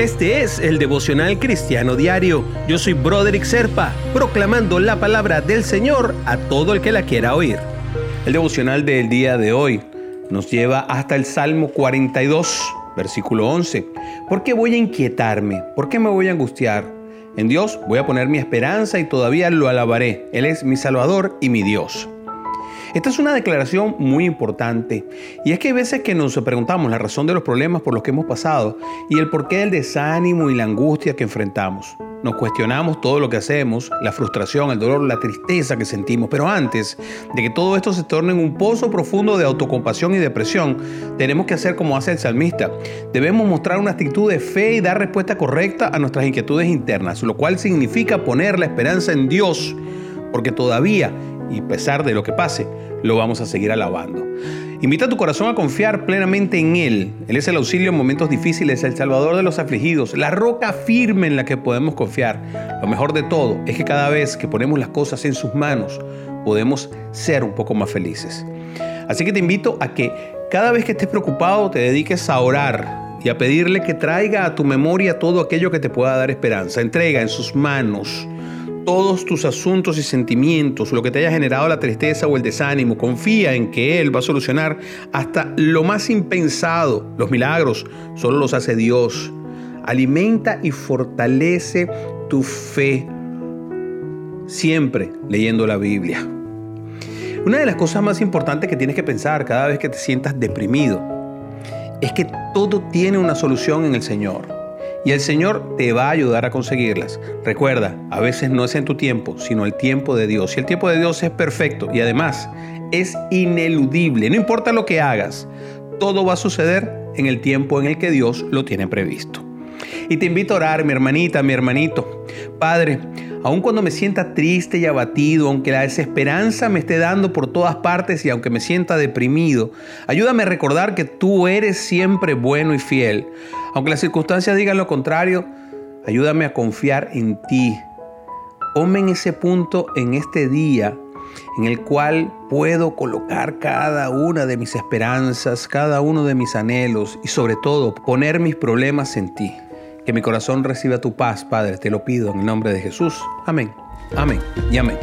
Este es el devocional cristiano diario. Yo soy Broderick Serpa, proclamando la palabra del Señor a todo el que la quiera oír. El devocional del día de hoy nos lleva hasta el Salmo 42, versículo 11. ¿Por qué voy a inquietarme? ¿Por qué me voy a angustiar? En Dios voy a poner mi esperanza y todavía lo alabaré. Él es mi Salvador y mi Dios. Esta es una declaración muy importante y es que hay veces que nos preguntamos la razón de los problemas por los que hemos pasado y el porqué del desánimo y la angustia que enfrentamos. Nos cuestionamos todo lo que hacemos, la frustración, el dolor, la tristeza que sentimos, pero antes de que todo esto se torne en un pozo profundo de autocompasión y depresión, tenemos que hacer como hace el salmista. Debemos mostrar una actitud de fe y dar respuesta correcta a nuestras inquietudes internas, lo cual significa poner la esperanza en Dios, porque todavía y pesar de lo que pase, lo vamos a seguir alabando. Invita a tu corazón a confiar plenamente en Él. Él es el auxilio en momentos difíciles, el salvador de los afligidos, la roca firme en la que podemos confiar. Lo mejor de todo es que cada vez que ponemos las cosas en sus manos, podemos ser un poco más felices. Así que te invito a que cada vez que estés preocupado te dediques a orar y a pedirle que traiga a tu memoria todo aquello que te pueda dar esperanza. Entrega en sus manos todos tus asuntos y sentimientos, lo que te haya generado la tristeza o el desánimo. Confía en que Él va a solucionar hasta lo más impensado. Los milagros solo los hace Dios. Alimenta y fortalece tu fe, siempre leyendo la Biblia. Una de las cosas más importantes que tienes que pensar cada vez que te sientas deprimido es que todo tiene una solución en el Señor y el Señor te va a ayudar a conseguirlas. Recuerda, a veces no es en tu tiempo, sino el tiempo de Dios. Y el tiempo de Dios es perfecto y además es ineludible. No importa lo que hagas, todo va a suceder en el tiempo en el que Dios lo tiene previsto. Y te invito a orar, mi hermanita, mi hermanito. Padre, aun cuando me sienta triste y abatido, aunque la desesperanza me esté dando por todas partes y aunque me sienta deprimido, ayúdame a recordar que tú eres siempre bueno y fiel. Aunque las circunstancias digan lo contrario, ayúdame a confiar en ti. Ponme en ese punto en este día en el cual puedo colocar cada una de mis esperanzas, cada uno de mis anhelos y sobre todo poner mis problemas en ti. Que mi corazón reciba tu paz, Padre, te lo pido en el nombre de Jesús. Amén, amén y amén.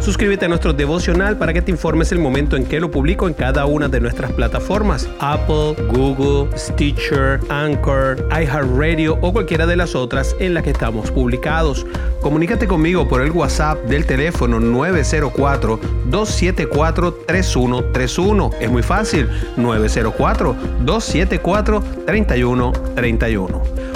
Suscríbete a nuestro devocional para que te informes el momento en que lo publico en cada una de nuestras plataformas: Apple, Google, Stitcher, Anchor, iHeartRadio o cualquiera de las otras en las que estamos publicados. Comunícate conmigo por el WhatsApp del teléfono 904-274-3131. Es muy fácil, 904-274-3131